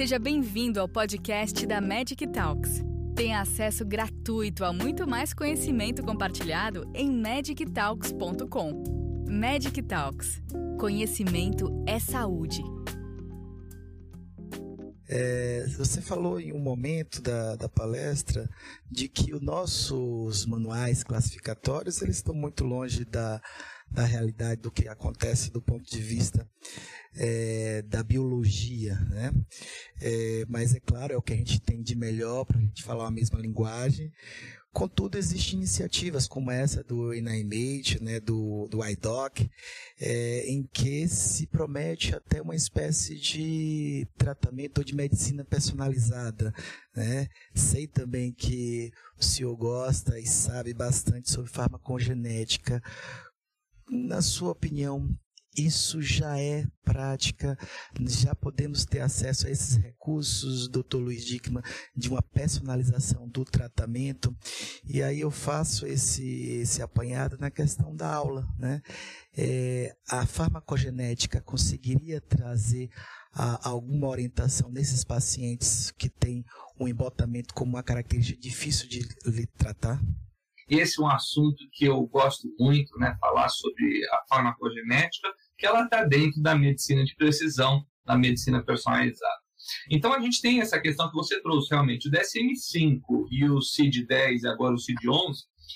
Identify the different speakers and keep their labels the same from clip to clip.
Speaker 1: Seja bem-vindo ao podcast da Magic Talks. Tenha acesso gratuito a muito mais conhecimento compartilhado em magictalks.com. Magic Talks. Conhecimento é saúde.
Speaker 2: É, você falou em um momento da, da palestra de que os nossos manuais classificatórios eles estão muito longe da, da realidade do que acontece do ponto de vista é, da biologia, né? É, mas é claro, é o que a gente tem de melhor para a gente falar a mesma linguagem. Contudo, existem iniciativas como essa do Inanimate, né, do, do iDoc, é, em que se promete até uma espécie de tratamento de medicina personalizada. Né? Sei também que o senhor gosta e sabe bastante sobre farmacogenética. Na sua opinião, isso já é prática, já podemos ter acesso a esses recursos, doutor Luiz Dickman, de uma personalização do tratamento. E aí eu faço esse, esse apanhado na questão da aula. Né? É, a farmacogenética conseguiria trazer a, alguma orientação nesses pacientes que têm um embotamento como uma característica difícil de tratar?
Speaker 3: Esse é um assunto que eu gosto muito, né, falar sobre a farmacogenética, que ela está dentro da medicina de precisão, da medicina personalizada. Então a gente tem essa questão que você trouxe realmente, o DSM-5 e o CID-10 e agora o CID-11,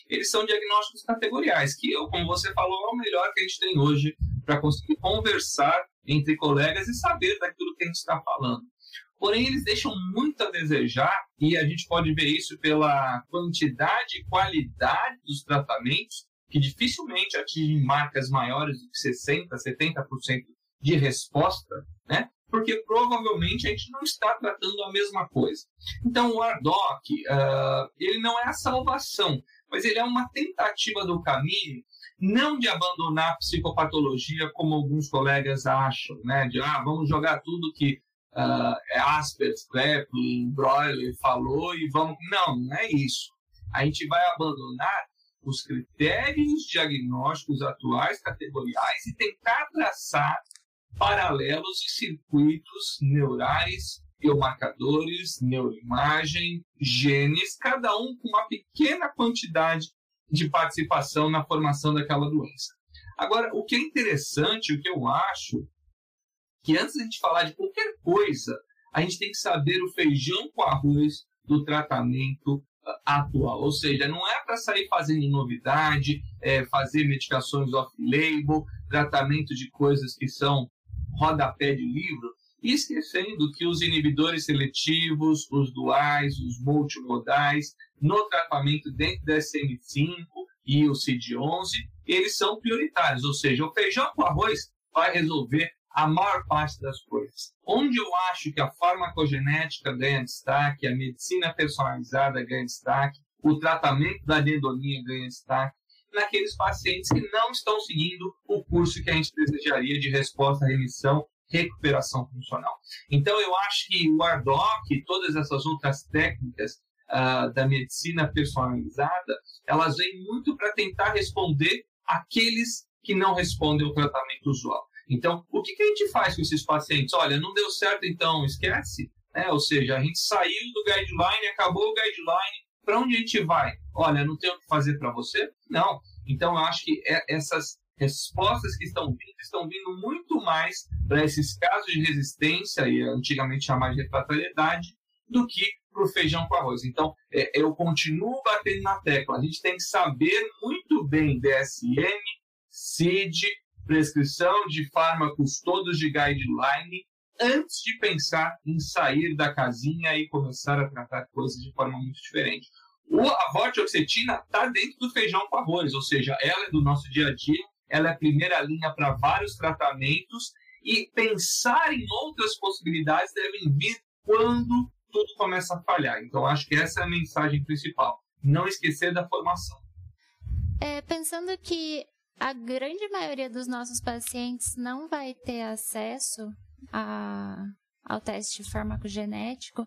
Speaker 3: eles são diagnósticos categoriais, que eu, como você falou, é o melhor que a gente tem hoje para conseguir conversar entre colegas e saber daquilo que a gente está falando. Porém, eles deixam muito a desejar, e a gente pode ver isso pela quantidade e qualidade dos tratamentos, que dificilmente atingem marcas maiores que 60%, 70% de resposta, né? porque provavelmente a gente não está tratando a mesma coisa. Então, o ARDOC, uh, ele não é a salvação, mas ele é uma tentativa do caminho não de abandonar a psicopatologia como alguns colegas acham, né? De ah, vamos jogar tudo que uh, Asperger, Kleplin, Broiler falou e vamos. Não, não é isso. A gente vai abandonar os critérios diagnósticos atuais, categoriais, e tentar traçar paralelos e circuitos neurais, biomarcadores, neuroimagem, genes, cada um com uma pequena quantidade de participação na formação daquela doença. Agora, o que é interessante, o que eu acho, que antes de a gente falar de qualquer coisa, a gente tem que saber o feijão com arroz do tratamento atual. Ou seja, não é para sair fazendo novidade, é, fazer medicações off-label, tratamento de coisas que são rodapé de livro, esquecendo que os inibidores seletivos, os duais, os multimodais, no tratamento dentro da SM5 e o CID11, eles são prioritários, ou seja, o feijão com arroz vai resolver a maior parte das coisas. Onde eu acho que a farmacogenética ganha destaque, a medicina personalizada ganha destaque, o tratamento da anedonia ganha destaque, naqueles pacientes que não estão seguindo o curso que a gente desejaria de resposta remissão, recuperação funcional. Então, eu acho que o ARDOC e todas essas outras técnicas uh, da medicina personalizada, elas vêm muito para tentar responder aqueles que não respondem ao tratamento usual. Então, o que, que a gente faz com esses pacientes? Olha, não deu certo, então esquece. Né? Ou seja, a gente saiu do guideline, acabou o guideline, para onde a gente vai? Olha, não tem o que fazer para você? Não. Então, eu acho que é, essas respostas que estão vindo estão vindo muito mais para esses casos de resistência, e antigamente chamado de refratariedade, do que para o feijão com arroz. Então, é, eu continuo batendo na tecla. A gente tem que saber muito bem DSM, CID, prescrição de fármacos todos de guideline antes de pensar em sair da casinha e começar a tratar coisas de forma muito diferente. A vortioxetina está dentro do feijão com arroz, ou seja, ela é do nosso dia a dia, ela é a primeira linha para vários tratamentos e pensar em outras possibilidades devem vir quando tudo começa a falhar. Então, acho que essa é a mensagem principal. Não esquecer da formação.
Speaker 4: É, pensando que a grande maioria dos nossos pacientes não vai ter acesso a, ao teste farmacogenético.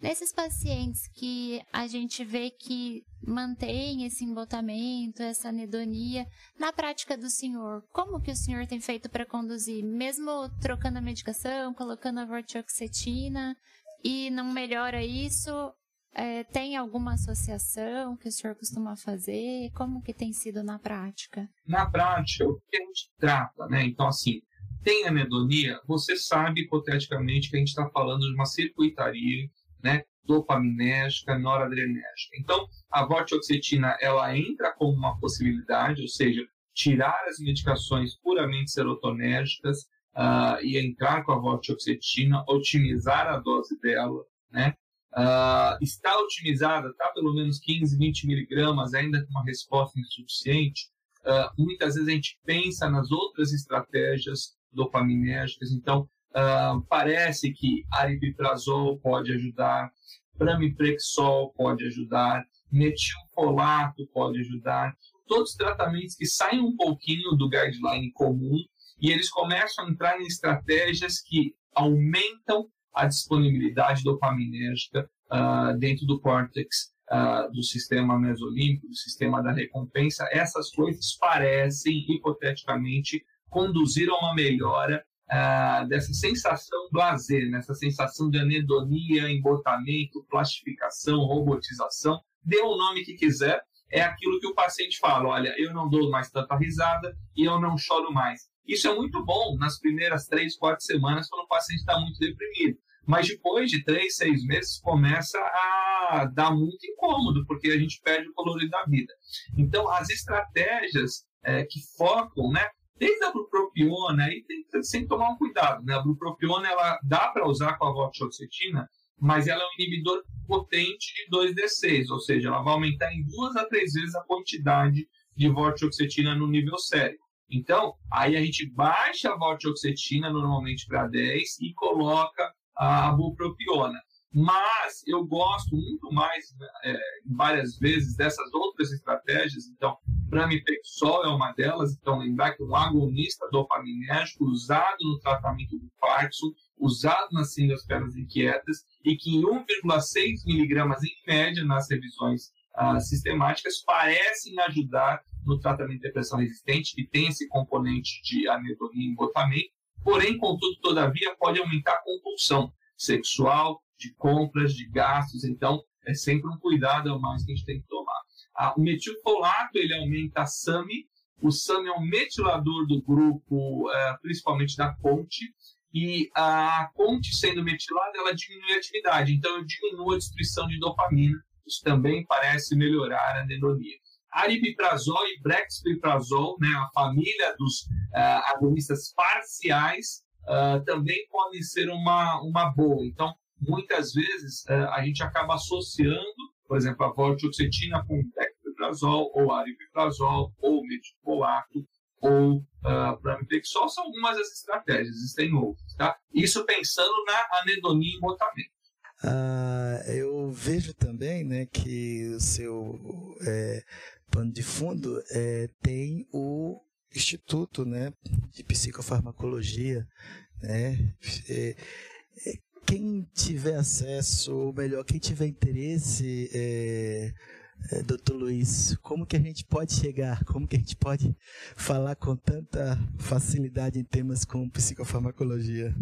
Speaker 4: Nesses pacientes que a gente vê que mantém esse embotamento, essa anedonia, na prática do senhor, como que o senhor tem feito para conduzir? Mesmo trocando a medicação, colocando a vortioxetina e não melhora isso, é, tem alguma associação que o senhor costuma fazer? Como que tem sido na prática?
Speaker 3: Na prática, o que a gente trata, né? Então, assim, tem anedonia, você sabe hipoteticamente que a gente está falando de uma circuitaria, né? Dopaminérgica, noradrenérgica. Então, a vortioxetina, ela entra como uma possibilidade, ou seja, tirar as medicações puramente serotonérgicas uh, e entrar com a vortioxetina, otimizar a dose dela, né? Uh, está otimizada, está pelo menos 15, 20 miligramas, ainda com uma resposta insuficiente. Uh, muitas vezes a gente pensa nas outras estratégias dopaminérgicas, então uh, parece que aripiprazol pode ajudar, pramipexol pode ajudar, metilfolato pode ajudar, todos tratamentos que saem um pouquinho do guideline comum e eles começam a entrar em estratégias que aumentam a disponibilidade dopaminérgica uh, dentro do córtex uh, do sistema mesolímbico, do sistema da recompensa. Essas coisas parecem, hipoteticamente, conduzir a uma melhora uh, dessa sensação blazer, nessa sensação de anedonia, embotamento, plastificação, robotização. Dê o nome que quiser, é aquilo que o paciente fala: olha, eu não dou mais tanta risada e eu não choro mais. Isso é muito bom nas primeiras três, quatro semanas, quando o paciente está muito deprimido. Mas depois de três, seis meses, começa a dar muito incômodo, porque a gente perde o colorido da vida. Então, as estratégias é, que focam, né? Desde a bupropiona, aí tem que tomar um cuidado, né? A bupropiona, ela dá para usar com a vortioxetina, mas ela é um inibidor potente de 2D6, ou seja, ela vai aumentar em duas a três vezes a quantidade de vortioxetina no nível cérebro. Então, aí a gente baixa a vortioxetina normalmente para 10 e coloca a bupropiona. Mas eu gosto muito mais, é, várias vezes, dessas outras estratégias. Então, pramipexol é uma delas. Então, lembrar que um agonista dopaminérgico usado no tratamento do Parkinson, usado nas síndromes pernas inquietas, e que em 1,6 miligramas em média nas revisões ah, sistemáticas parecem ajudar no tratamento de depressão resistente, que tem esse componente de anedonia e embotamento, porém, contudo, todavia, pode aumentar a compulsão sexual, de compras, de gastos, então é sempre um cuidado a mais que a gente tem que tomar. Ah, o metilfolato, ele aumenta a SAMI, o SAMI é um metilador do grupo, é, principalmente da ponte, e a ponte sendo metilada, ela diminui a atividade, então eu diminuo a destruição de dopamina, isso também parece melhorar a anedonia. Aripiprazol e brexpiprazol, né, a família dos uh, agonistas parciais, uh, também podem ser uma, uma boa. Então, muitas vezes, uh, a gente acaba associando, por exemplo, a vortioxetina com dextriprazol, ou aripiprazol, ou metilfolato, ou uh, pramipexol, são algumas das estratégias, existem outras. Tá? Isso pensando na anedonia e embotamento.
Speaker 2: Ah, eu vejo também né, que o seu é, pano de fundo é, tem o Instituto né, de Psicofarmacologia. Né, é, é, quem tiver acesso, ou melhor, quem tiver interesse, é, é, doutor Luiz, como que a gente pode chegar, como que a gente pode falar com tanta facilidade em temas como psicofarmacologia?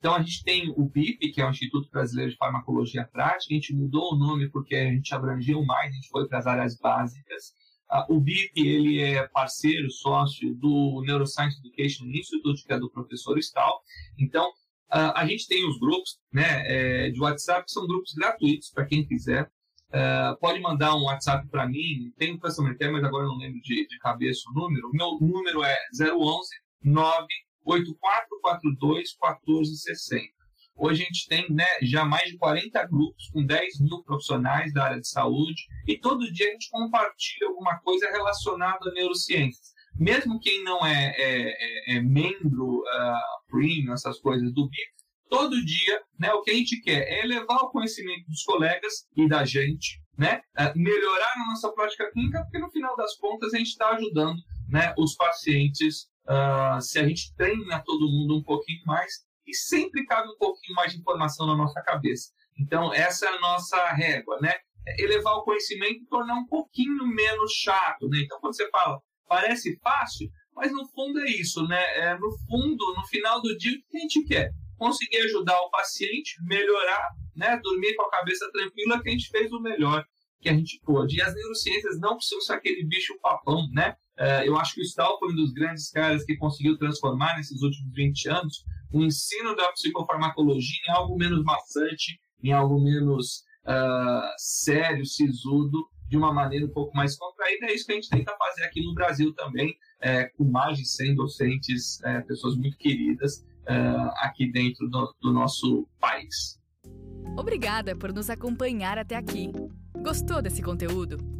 Speaker 3: Então, a gente tem o BIP, que é o Instituto Brasileiro de Farmacologia Prática, a gente mudou o nome porque a gente abrangeu mais, a gente foi para as áreas básicas. Uh, o BIP, ele é parceiro, sócio do Neuroscience Education Institute, que é do professor Stahl. Então, uh, a gente tem os grupos né, é, de WhatsApp, que são grupos gratuitos para quem quiser. Uh, pode mandar um WhatsApp para mim, tem um care, mas agora não lembro de, de cabeça o número. O meu número é 011 9 8442 1460. Hoje a gente tem né, já mais de 40 grupos com 10 mil profissionais da área de saúde e todo dia a gente compartilha alguma coisa relacionada a neurociências. Mesmo quem não é, é, é, é membro uh, premium, essas coisas do BIP, todo dia né, o que a gente quer é elevar o conhecimento dos colegas e da gente, né, uh, melhorar a nossa prática clínica, porque no final das contas a gente está ajudando né, os pacientes uh, se a gente treina todo mundo um pouquinho mais, e sempre cabe um pouquinho mais de informação na nossa cabeça. Então, essa é a nossa régua, né? É elevar o conhecimento e tornar um pouquinho menos chato, né? Então, quando você fala, parece fácil, mas no fundo é isso, né? É, no fundo, no final do dia, o que a gente quer? Conseguir ajudar o paciente, melhorar, né? Dormir com a cabeça tranquila, que a gente fez o melhor que a gente pôde. E as neurociências não precisam ser aquele bicho papão, né? Uh, eu acho que o Stahl foi um dos grandes caras que conseguiu transformar nesses últimos 20 anos o ensino da psicofarmacologia em algo menos maçante, em algo menos uh, sério, sisudo, de uma maneira um pouco mais contraída. É isso que a gente tenta fazer aqui no Brasil também, é, com mais de 100 docentes, é, pessoas muito queridas uh, aqui dentro do, do nosso país.
Speaker 1: Obrigada por nos acompanhar até aqui. Gostou desse conteúdo?